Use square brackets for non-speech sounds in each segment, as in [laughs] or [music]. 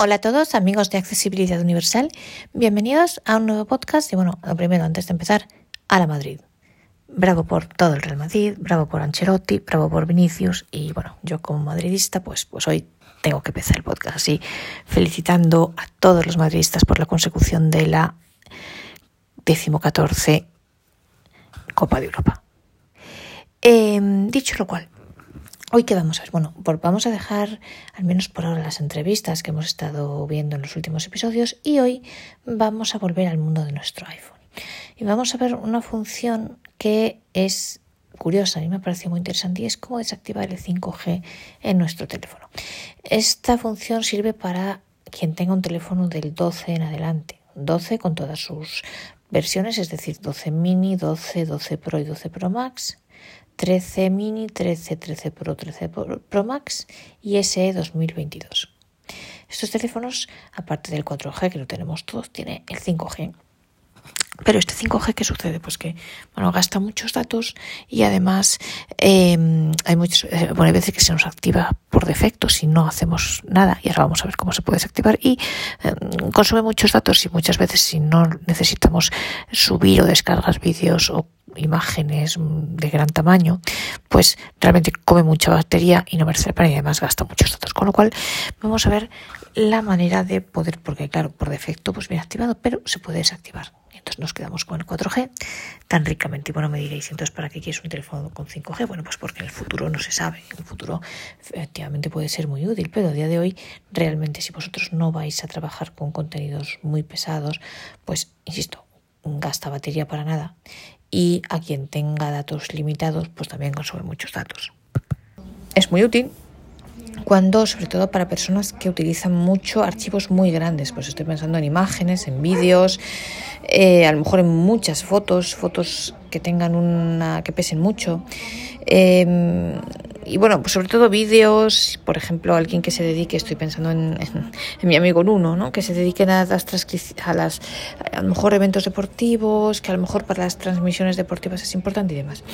Hola a todos, amigos de Accesibilidad Universal. Bienvenidos a un nuevo podcast. Y bueno, lo primero, antes de empezar, a la Madrid. Bravo por todo el Real Madrid, bravo por Ancelotti, bravo por Vinicius. Y bueno, yo como madridista, pues, pues hoy tengo que empezar el podcast así, felicitando a todos los madridistas por la consecución de la decimocatorce Copa de Europa. Em, dicho lo cual, Hoy qué vamos a ver, bueno, vamos a dejar al menos por ahora las entrevistas que hemos estado viendo en los últimos episodios y hoy vamos a volver al mundo de nuestro iPhone. Y vamos a ver una función que es curiosa, a mí me pareció muy interesante y es cómo desactivar el 5G en nuestro teléfono. Esta función sirve para quien tenga un teléfono del 12 en adelante, 12 con todas sus versiones, es decir, 12 mini, 12, 12 Pro y 12 Pro Max 13 mini, 13, 13 Pro, 13 Pro Max y SE 2022. Estos teléfonos, aparte del 4G que lo tenemos todos, tiene el 5G. Pero este 5G, ¿qué sucede? Pues que bueno, gasta muchos datos y además em, hay muchas eh, bueno, hay veces que se nos activa por defecto si no hacemos nada y ahora vamos a ver cómo se puede desactivar y em, consume muchos datos y muchas veces si no necesitamos subir o descargar vídeos o imágenes de gran tamaño, pues realmente come mucha batería y no merece la pena y además gasta muchos datos. Con lo cual vamos a ver la manera de poder, porque claro, por defecto pues viene activado, pero se puede desactivar. Entonces nos quedamos con el 4G tan ricamente. Y bueno, me diréis, entonces, ¿para qué quieres un teléfono con 5G? Bueno, pues porque en el futuro no se sabe. En el futuro efectivamente puede ser muy útil, pero a día de hoy realmente si vosotros no vais a trabajar con contenidos muy pesados, pues, insisto, gasta batería para nada y a quien tenga datos limitados, pues también consume muchos datos. Es muy útil cuando, sobre todo para personas que utilizan mucho archivos muy grandes, pues estoy pensando en imágenes, en vídeos, eh, a lo mejor en muchas fotos, fotos que tengan una que pesen mucho. Em, y bueno, pues sobre todo vídeos, por ejemplo, alguien que se dedique, estoy pensando en, mi amigo Nuno, ¿no? que se dedique a las, a las, a lo mejor eventos deportivos, que a lo mejor para las transmisiones deportivas es importante y demás.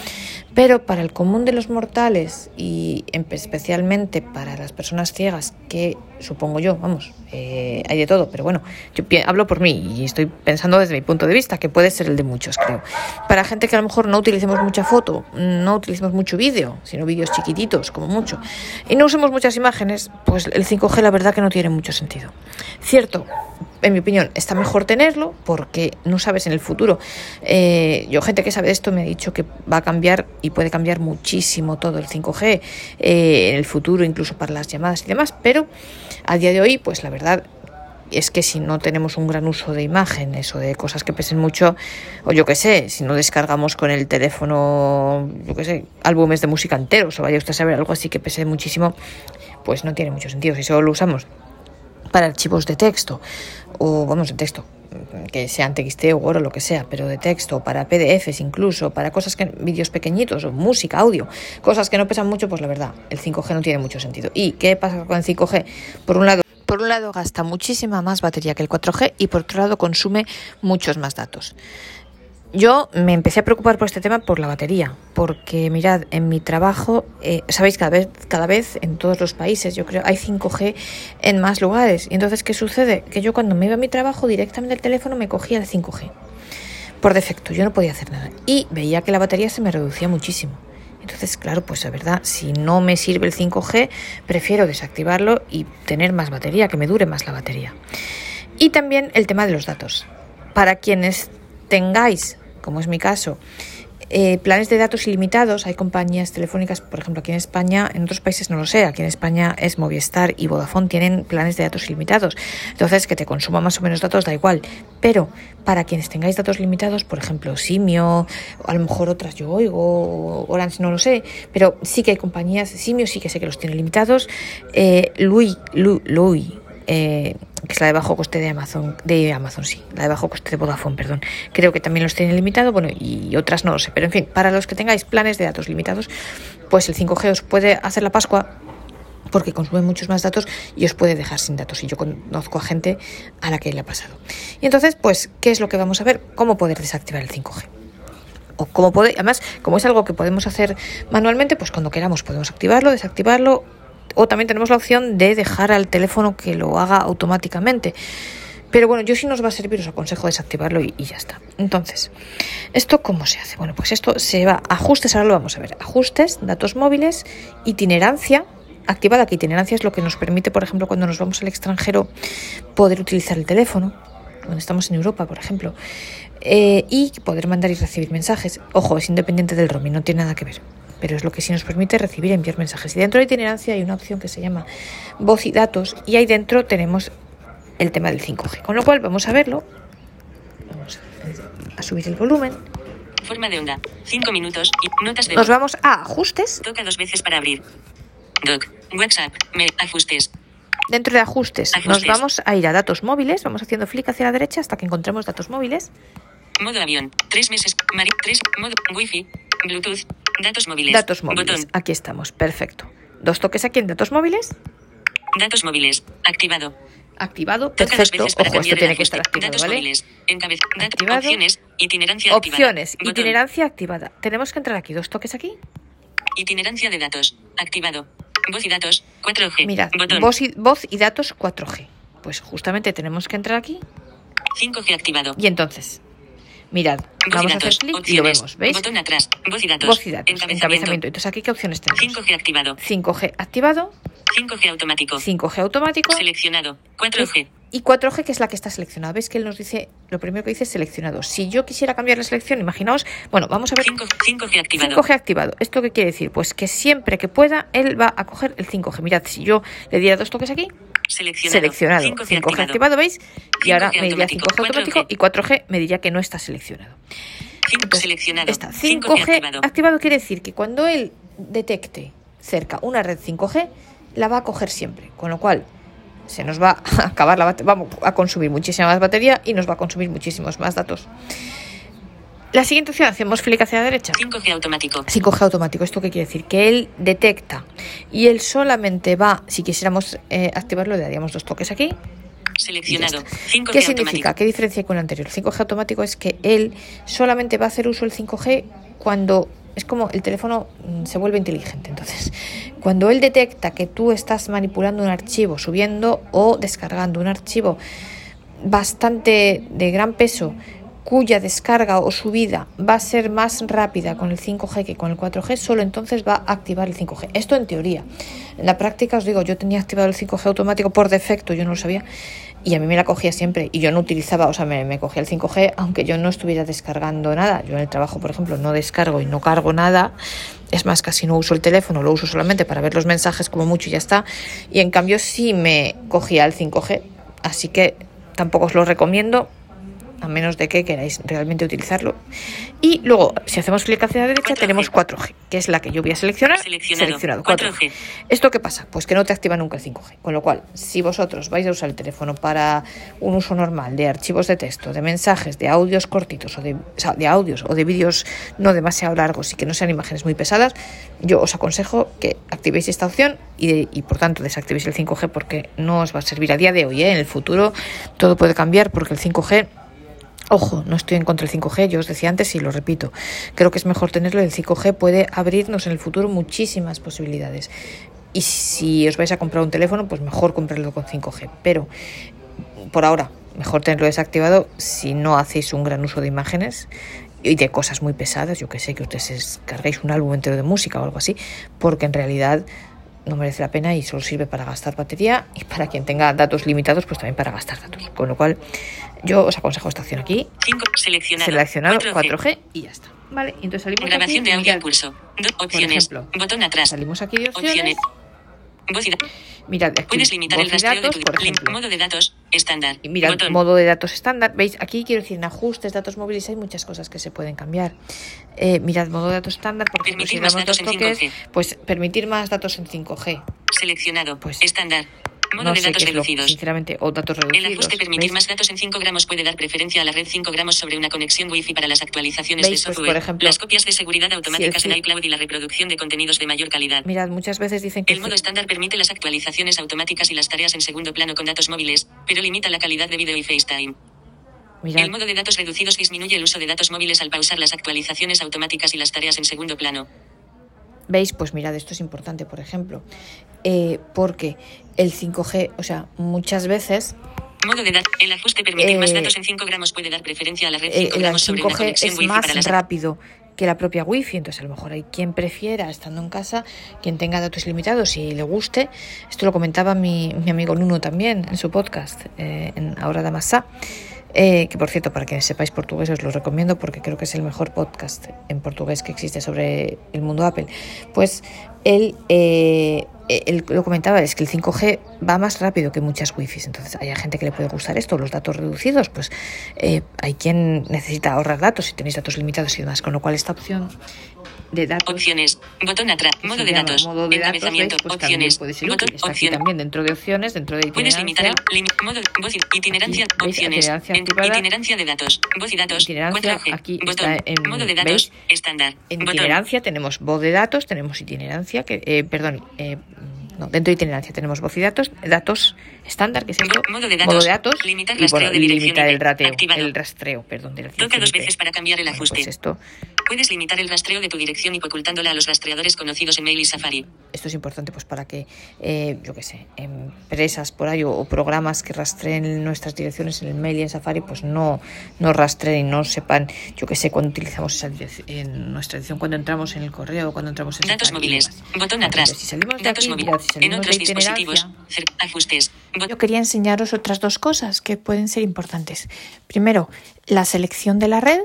Pero para el común de los mortales y especialmente para las personas ciegas, que supongo yo, vamos, eh, hay de todo, pero bueno, yo hablo por mí y estoy pensando desde mi punto de vista, que puede ser el de muchos, creo. Para gente que a lo mejor no utilicemos mucha foto, no utilicemos mucho vídeo, sino vídeos chiquititos, como mucho, y no usemos muchas imágenes, pues el 5G la verdad que no tiene mucho sentido. Cierto, en mi opinión, está mejor tenerlo porque no sabes en el futuro. Eh, yo, gente que sabe de esto, me ha dicho que va a cambiar y puede cambiar muchísimo todo el 5G eh, en el futuro, incluso para las llamadas y demás, pero a día de hoy, pues la verdad es que si no tenemos un gran uso de imágenes o de cosas que pesen mucho, o yo qué sé, si no descargamos con el teléfono, yo qué sé, álbumes de música enteros, o vaya usted a saber algo así que pese muchísimo, pues no tiene mucho sentido. Si solo lo usamos para archivos de texto, o vamos, de texto, que sean TXT o o lo que sea, pero de texto, para PDFs incluso, para cosas que, vídeos pequeñitos, o música, audio, cosas que no pesan mucho, pues la verdad, el 5G no tiene mucho sentido. ¿Y qué pasa con el 5G? Por un lado, por un lado gasta muchísima más batería que el 4G y por otro lado consume muchos más datos. Yo me empecé a preocupar por este tema por la batería, porque mirad, en mi trabajo, eh, sabéis, cada vez, cada vez en todos los países, yo creo, hay 5G en más lugares. Y entonces, ¿qué sucede? Que yo cuando me iba a mi trabajo, directamente el teléfono me cogía el 5G. Por defecto, yo no podía hacer nada. Y veía que la batería se me reducía muchísimo. Entonces, claro, pues la verdad, si no me sirve el 5G, prefiero desactivarlo y tener más batería, que me dure más la batería. Y también el tema de los datos. Para quienes tengáis, como es mi caso, eh, planes de datos ilimitados. Hay compañías telefónicas, por ejemplo, aquí en España, en otros países no lo sé, aquí en España es Movistar y Vodafone tienen planes de datos ilimitados. Entonces, que te consuma más o menos datos da igual. Pero para quienes tengáis datos limitados, por ejemplo, Simio, o a lo mejor otras yo oigo, Orange no lo sé, pero sí que hay compañías, Simio sí que sé que los tiene limitados. Eh, eh, que es la de bajo coste de Amazon, de Amazon, sí, la de bajo coste de Vodafone, perdón. Creo que también los tienen limitado, bueno, y otras no lo sé, pero en fin, para los que tengáis planes de datos limitados, pues el 5G os puede hacer la Pascua porque consume muchos más datos y os puede dejar sin datos. Y yo conozco a gente a la que le ha pasado. Y entonces, pues, ¿qué es lo que vamos a ver? ¿Cómo poder desactivar el 5G? O cómo poder, además, como es algo que podemos hacer manualmente, pues cuando queramos podemos activarlo, desactivarlo O también tenemos la opción de dejar al teléfono que lo haga automáticamente. Pero bueno, yo si nos va a servir os aconsejo desactivarlo y, y, ya está. Entonces, ¿esto cómo se hace? Bueno, pues esto se va a ajustes, ahora lo vamos a ver. Ajustes, datos móviles, itinerancia. Activada que itinerancia es lo que nos permite, por ejemplo, cuando nos vamos al extranjero, poder utilizar el teléfono, cuando estamos en Europa, por ejemplo, eh, y poder mandar y recibir mensajes. Ojo, es independiente del roaming, no tiene nada que ver pero es lo que sí nos permite recibir y enviar mensajes. Y dentro de itinerancia hay una opción que se llama voz y datos y ahí dentro tenemos el tema del 5G. Con lo cual vamos a verlo. Vamos a subir el volumen. Forma de onda. 5 minutos. Y notas de Nos vamos a ajustes. Toca dos veces para abrir. Doc. WhatsApp. Me, ajustes. Dentro de ajustes, ajustes, nos vamos a ir a datos móviles. Vamos haciendo flick hacia la derecha hasta que encontremos datos móviles. Modo avión. Tres meses. Mari, tres. Modo. Wi-Fi. Bluetooth. Datos móviles. Datos móviles. Botón. Aquí estamos. Perfecto. Dos toques aquí en datos móviles. Datos móviles. Activado. Activado. Perfecto. Ojo, esto tiene que estar activado, Datos ¿vale? móviles. Encabez. Activado. Opciones. Itinerancia activada. Opciones. Botón. Itinerancia activada. Tenemos que entrar aquí. Dos toques aquí. Itinerancia de datos. Activado. Voz y datos. 4G. Mirad. Botón. Voz y, voz y datos 4G. Pues justamente tenemos que entrar aquí. 5G activado. Y entonces, mirad, Voz vamos y a hacer clic y lo vemos, ¿veis? Botón atrás. Voz y datos. Voz y datos, Encabezamiento. encabezamiento. Entonces, aquí, ¿qué opciones tenemos? 5G activado. 5G activado, 5G automático. 5G automático Seleccionado. 4G. Y 4G, que es la que está seleccionada. ¿Veis que él nos dice, lo primero que dice es seleccionado? Si yo quisiera cambiar la selección, imaginaos, bueno, vamos a ver 5, 5G activado. 5G activado. ¿Esto qué quiere decir? Pues que siempre que pueda, él va a coger el 5G. Mirad, si yo le diera dos toques aquí, Seleccionado. seleccionado. 5G, 5G, activado. activado, ¿veis? Y 5G ahora me diría automático, 5G automático 4G. y 4G me diría que no está seleccionado. 5 Entonces, seleccionado. Está 5G 5G activado. quiere decir que cuando él detecte cerca una red 5G, la va a coger siempre. Con lo cual, se nos va a acabar la vamos a consumir muchísima más batería y nos va a consumir muchísimos más datos. La siguiente opción, hacemos flick hacia la derecha. 5G automático. 5G automático, ¿esto qué quiere decir? Que él detecta y él solamente va, si quisiéramos eh, activarlo, le daríamos dos toques aquí. Seleccionado. está. 5G ¿Qué automático. significa? ¿Qué diferencia con el anterior? El 5G automático es que él solamente va a hacer uso del 5G cuando es como el teléfono mm, se vuelve inteligente. Entonces, cuando él detecta que tú estás manipulando un archivo, subiendo o descargando un archivo bastante de gran peso, cuya descarga o subida va a ser más rápida con el 5G que con el 4G, solo entonces va a activar el 5G. Esto en teoría. En la práctica os digo, yo tenía activado el 5G automático por defecto, yo no lo sabía, y a mí me la cogía siempre, y yo no utilizaba, o sea, me, me cogía el 5G, aunque yo no estuviera descargando nada. Yo en el trabajo, por ejemplo, no descargo y no cargo nada. Es más, casi no uso el teléfono, lo uso solamente para ver los mensajes como mucho y ya está. Y en cambio sí me cogía el 5G, así que tampoco os lo recomiendo a menos de que queráis realmente utilizarlo. Y luego, si hacemos clic hacia la derecha, 4G. tenemos 4G, que es la que yo voy a seleccionar. Seleccionado. 4G. 4G. ¿Esto qué pasa? Pues que no te activa nunca el 5G. Con lo cual, si vosotros vais a usar el teléfono para un uso normal de archivos de texto, de mensajes, de audios cortitos o de, o sea, de audios o de vídeos no demasiado largos y que no sean imágenes muy pesadas, yo os aconsejo que activéis esta opción y, de- y por tanto desactivéis el 5G porque no os va a servir a día de hoy. ¿eh? En el futuro todo puede cambiar porque el 5G Ojo, no estoy en contra del 5G, yo os decía antes y lo repito. Creo que es mejor tenerlo. El 5G puede abrirnos en el futuro muchísimas posibilidades. Y si os vais a comprar un teléfono, pues mejor comprarlo con 5G. Pero por ahora, mejor tenerlo desactivado si no hacéis un gran uso de imágenes y de cosas muy pesadas. Yo que sé, que ustedes descarguéis un álbum entero de música o algo así, porque en realidad no merece la pena y solo sirve para gastar batería y para quien tenga datos limitados, pues también para gastar datos. Con lo cual, yo os aconsejo esta opción aquí, 5 seleccionado. seleccionado 4G. 4G, y ya está. Vale, entonces salimos Grabación aquí, de audio mirad, en pulso. Do- opciones. ejemplo, Botón atrás. Salimos aquí de opciones. Opciones. Mirad aquí, Puedes limitar el rastreo datos, de tu por ejemplo. Modo de datos. Estándar. Y mirad, Botón. modo de datos estándar. ¿Veis? Aquí quiero decir, en ajustes, datos móviles, hay muchas cosas que se pueden cambiar. Eh, mirad, modo de datos estándar, por ejemplo, Permitir si más damos datos dos en toques, 5G. pues permitir más datos en 5G. Seleccionado. Pues, Estándar. Modo No de datos lo- reducidos. sinceramente, o datos El reducidos. ajuste permitir ¿veis? más datos en 5 gramos puede dar preferencia a la red 5 gramos sobre una conexión Wi-Fi para las actualizaciones ¿Veis? de Pues, software, por ejemplo, las copias de seguridad automáticas en el- iCloud y la reproducción de contenidos de mayor calidad. Mirad, muchas veces dicen que El modo estándar permite las actualizaciones automáticas y las tareas en segundo plano con datos móviles, pero limita la calidad de vídeo y FaceTime. mirad, El modo de datos reducidos disminuye el uso de datos móviles al pausar las actualizaciones automáticas y las tareas en segundo plano. ¿Veis? Pues mirad, esto es importante, por ejemplo, eh, porque el 5G, o sea, muchas veces Modo de datos. El ajuste permitir más Eh, datos en 5 gramos puede dar preferencia a la red eh, 5 el gramos sobre una 5G conexión es Wi-Fi más para las rápido que la propia wifi, entonces a lo mejor hay quien prefiera estando en casa, quien tenga datos ilimitados y le guste. Esto lo comentaba mi, mi amigo Nuno también en su podcast, eh, en Ahora da Massa. Eh, que por cierto, para que sepáis portugués os lo recomiendo porque creo que es el mejor podcast en portugués que existe sobre el mundo Apple. Pues él, eh, lo comentaba, es que el 5G va más rápido que muchas wifis. Entonces hay gente que le puede gustar esto, los datos reducidos, pues eh, hay quien necesita ahorrar datos si tenéis datos limitados y demás. Con lo cual esta opción de datos... Opciones. Botón atrás. Modo de datos. modo de datos, Encabezamiento. ¿veis? Pues opciones. puede ser Botón. Opciones. también dentro de opciones, dentro de Puedes limitar el lim- modo voz itinerancia opciones Itinerancia En- activada. itinerancia de datos voz y datos Itinerancia, 4G aquí botón está en- modo de datos ¿veis? estándar En botón itinerancia tenemos voz de datos, tenemos itinerancia, que, eh, perdón, eh, no, dentro de itinerancia tenemos voz y datos, datos estándar, que es esto, Modo de datos. Limitar y bueno, de y limitar el rateo, el rastreo, perdón, de toca dos veces para cambiar el Bueno, ajuste. pues esto, puedes limitar el rastreo de tu dirección IP ocultándola a los rastreadores conocidos en Mail y Safari. Esto es importante pues para que, eh, yo qué sé, empresas por ahí o, o programas que rastreen nuestras direcciones en el mail y en Safari, pues no, no rastreen y no sepan, yo qué sé, cuando utilizamos esa dirección, en nuestra dirección, cuando entramos en el correo, cuando entramos en datos Safari y móviles. botón atrás. entonces, si salimos de datos móviles si en otros de dispositivos ajustes yo quería enseñaros otras dos cosas que pueden ser importantes. Primero, la selección de la red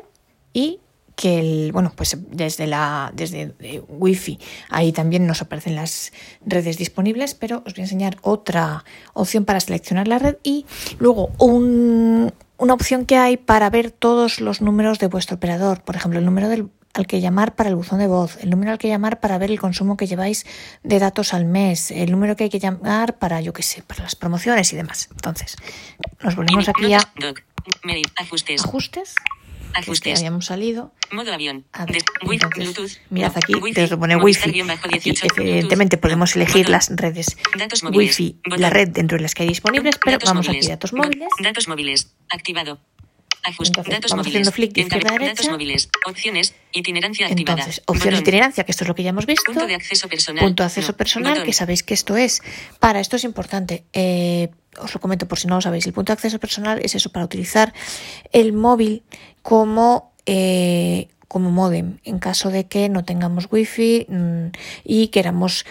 y que el, bueno, pues desde la desde eh, Wi-Fi ahí también nos aparecen las redes disponibles, pero os voy a enseñar otra opción para seleccionar la red y luego un- una opción que hay para ver todos los números de vuestro operador, por ejemplo, el número del al que llamar para el buzón de voz, el número al que llamar para ver el consumo que lleváis de datos al mes, el número que hay que llamar para, yo qué sé, para las promociones y demás. Entonces, nos volvemos aquí a ajustes ajustes, que habíamos salido. modo avión A ver, entonces, mirad aquí, te lo pone Wi-Fi. Aquí, 18, evidentemente, podemos elegir las redes Datos Wi-Fi, la red dentro de las que hay disponibles, pero Datos vamos aquí, datos Bo- móviles. Datos móviles. Activado. Entonces, datos vamos móviles. haciendo flick de izquierda a Encabe- Datos derecha. móviles. Opciones. Itinerancia activada. Entonces, opción Botón. itinerancia, que esto es lo que ya hemos visto. Punto de acceso personal. Punto de acceso No. personal, Botón. que sabéis que esto es. Para esto es importante. eh, os lo comento por si no lo sabéis. El punto de acceso personal es eso, para utilizar el móvil como. eh, como modem, en caso de que no tengamos wifi mm, y queramos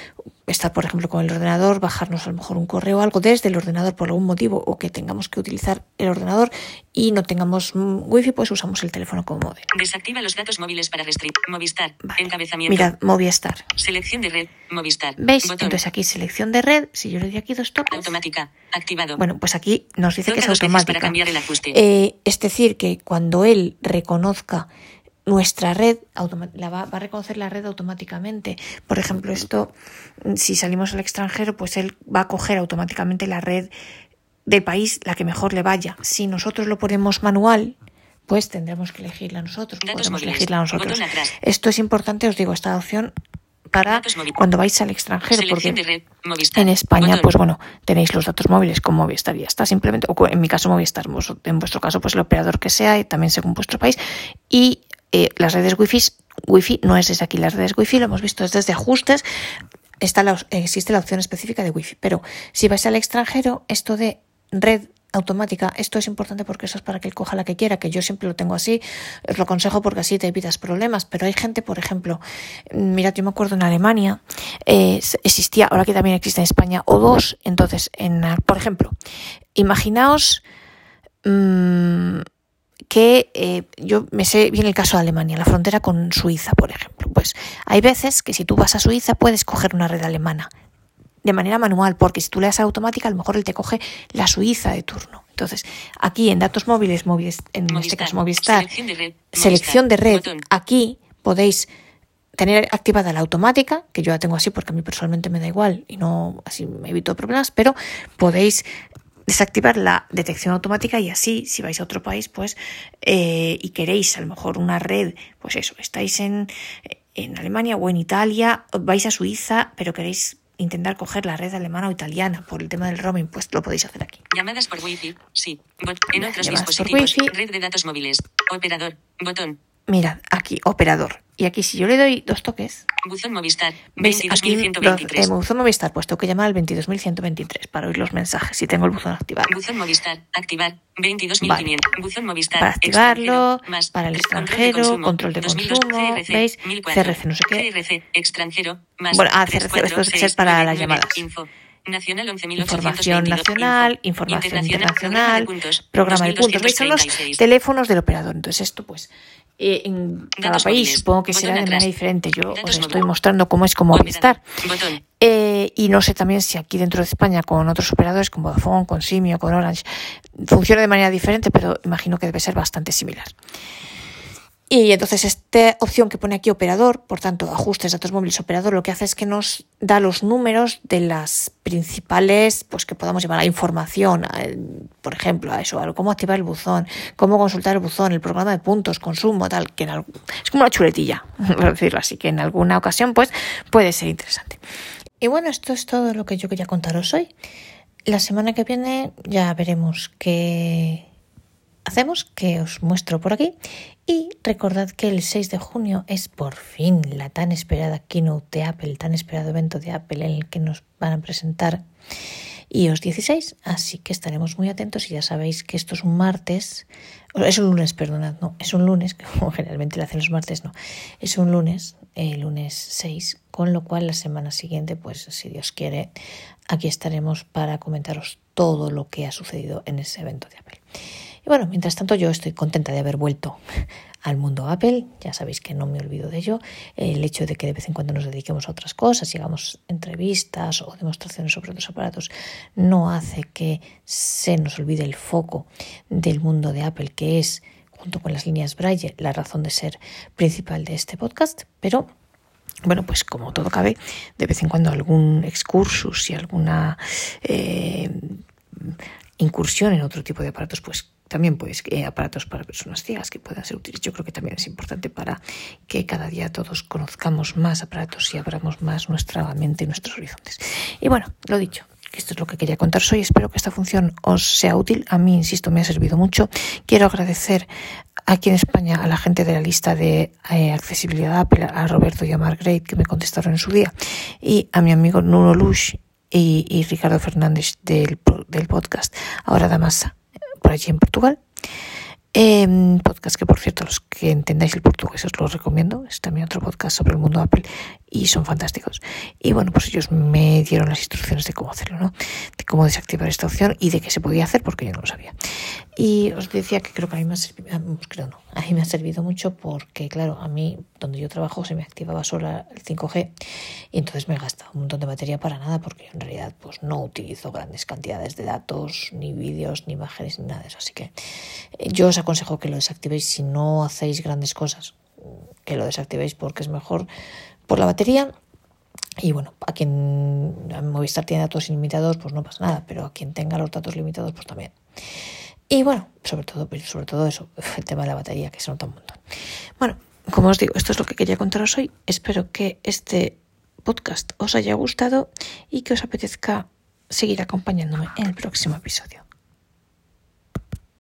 estar, por ejemplo, con el ordenador, bajarnos a lo mejor un correo o algo desde el ordenador por algún motivo o que tengamos que utilizar el ordenador y no tengamos mm, wifi, pues usamos el teléfono como modem. Desactiva los datos móviles para restringir. Movistar. Vale. Encabezamiento. Mirad, Movistar. Selección de red. Movistar. ¿Veis? Botón. Entonces aquí selección de red, si yo le doy aquí dos toques, Automática. Activado. bueno, pues aquí nos dice que es automática. para cambiar el ajuste. Eh, es decir, que cuando él reconozca nuestra red, la va, va a reconocer la red automáticamente. Por ejemplo, esto, si salimos al extranjero, pues él va a coger automáticamente la red del país, la que mejor le vaya. Si nosotros lo ponemos manual, pues tendremos que elegirla nosotros. Datos Podemos móviles. elegirla nosotros. Esto es importante, os digo, esta opción para cuando vais al extranjero, Selección porque red. En España, Botón. pues bueno, tenéis los datos móviles con Movistar y ya está, simplemente, o en mi caso Movistar, en vuestro caso, pues el operador que sea, y también según vuestro país. Y eh, las redes wifi, wifi no es desde aquí, las redes wifi lo hemos visto es desde ajustes, está existe la opción específica de wifi, pero si vais al extranjero, esto de red automática, esto es importante porque eso es para que él coja la que quiera, que yo siempre lo tengo así, os lo aconsejo porque así te evitas problemas, pero hay gente, por ejemplo, mira, yo me acuerdo en Alemania, eh, existía, ahora que también existe en España, o dos, entonces, en, por ejemplo, imaginaos mmm, que eh, yo me sé bien el caso de Alemania, la frontera con Suiza, por ejemplo, pues hay veces que si tú vas a Suiza puedes coger una red alemana, de manera manual, porque si tú le das a automática, a lo mejor él te coge la Suiza de turno. Entonces, aquí en datos móviles, móviles en este caso Movistar, Selección de red. selección de red, Botón. aquí podéis tener activada la automática, que yo la tengo así porque a mí personalmente me da igual y no así me evito problemas, pero podéis desactivar la detección automática y así, si vais a otro país, pues, eh, y queréis a lo mejor una red, pues eso, estáis en, en Alemania o en Italia, vais a Suiza, pero queréis intentar coger la red alemana o italiana por el tema del roaming, pues lo podéis hacer aquí. Llamadas por Wi-Fi. Sí. Bot- en otros dispositivos. Red de datos móviles. Operador. Botón. Mirad, aquí, operador. Y aquí si yo le doy dos toques, Buzón Movistar. ¿veis? Aquí, los- 22123. en buzón Movistar, pues tengo que llamar al 22.123 para oír los mensajes, si tengo el buzón activado. Buzón Movistar. Activar. 22.500. Buzón Movistar. Para activarlo, más. para el Control de extranjero, consumo. control de 2002, consumo, CRC, ¿veis? 1004. CRC no sé qué. CRC, extranjero, más. Bueno, ah, CRC, esto es 34, para las 6, llamadas. Info. Nacional 11.822. Información nacional, Info. información Internacional, internacional, programa de puntos. ¿Veis? Son los 2236. teléfonos del operador. Entonces esto, pues, eh, en cada Datos país móviles. supongo que Botón será de atrás. manera diferente. Yo Datos os estoy móviles. mostrando cómo es como Movistar. Eh, y no sé también si aquí dentro de España con otros operadores, con Vodafone, con Simio, con Orange, funciona de manera diferente, pero imagino que debe ser bastante similar. Y entonces esta opción que pone aquí operador, por tanto, ajustes datos móviles operador, lo que hace es que nos da los números de las principales, pues que podamos llevar a información, por ejemplo, a eso, a cómo activar el buzón, cómo consultar el buzón, el programa de puntos, consumo, tal, que en es como una chuletilla, [laughs] por decirlo así, que en alguna ocasión pues puede ser interesante. Y bueno, esto es todo lo que yo quería contaros hoy. La semana que viene ya veremos qué hacemos, que os muestro por aquí. Y recordad que el 6 de junio es por fin la tan esperada keynote de Apple, el tan esperado evento de Apple en el que nos van a presentar iOS 16. Así que estaremos muy atentos y ya sabéis que esto es un martes, es un lunes, perdonad, no, es un lunes, [laughs] como generalmente lo hacen los martes, no, es un lunes, el lunes 6, con lo cual la semana siguiente, pues si Dios quiere, aquí estaremos para comentaros todo lo que ha sucedido en ese evento de Apple. Bueno, mientras tanto yo estoy contenta de haber vuelto al mundo Apple, ya sabéis que no me olvido de ello, el hecho de que de vez en cuando nos dediquemos a otras cosas, hagamos entrevistas o demostraciones sobre otros aparatos, no hace que se nos olvide el foco del mundo de Apple, que es, junto con las líneas Braille, la razón de ser principal de este podcast, pero bueno, pues como todo cabe, de vez en cuando algún excursus y alguna eh, incursión en otro tipo de aparatos, pues también pues eh, aparatos para personas ciegas que puedan ser útiles. Yo creo que también es importante para que cada día todos conozcamos más aparatos y abramos más nuestra mente y nuestros horizontes. Y bueno, lo dicho, esto es lo que quería contaros hoy. Espero que esta función os sea útil. A mí, insisto, me ha servido mucho. Quiero agradecer aquí en España a la gente de la lista de eh, accesibilidad Apple, a Roberto y a Margaret, que me contestaron en su día, y a mi amigo Nuno Lush y, y Ricardo Fernández del, del podcast Ahora Damasa, allí en Portugal. Eh, podcast que, por cierto, los que entendáis el portugués os lo recomiendo. Es también otro podcast sobre el mundo Apple y son fantásticos. Y bueno, pues ellos me dieron las instrucciones de cómo hacerlo, ¿no? De cómo desactivar esta opción y de qué se podía hacer, porque yo no lo sabía. Y os decía que creo que a mí me ha servido, creo no, a mí me ha servido mucho porque, claro, a mí, donde yo trabajo, se me activaba sola el 5G y entonces me gasta un montón de batería para nada porque yo en realidad pues no utilizo grandes cantidades de datos, ni vídeos, ni imágenes, ni nada de eso. Así que eh, yo os aconsejo que lo desactivéis si no hacéis grandes cosas, que lo desactivéis porque es mejor por la batería y bueno, a quien Movistar tiene datos ilimitados, pues no pasa nada, pero a quien tenga los datos limitados, pues también. Y bueno, sobre todo, sobre todo eso, [laughs] el tema de la batería, que se nota un montón. Bueno, como os digo, esto es lo que quería contaros hoy. Espero que este podcast os haya gustado y que os apetezca seguir acompañándome en el próximo episodio.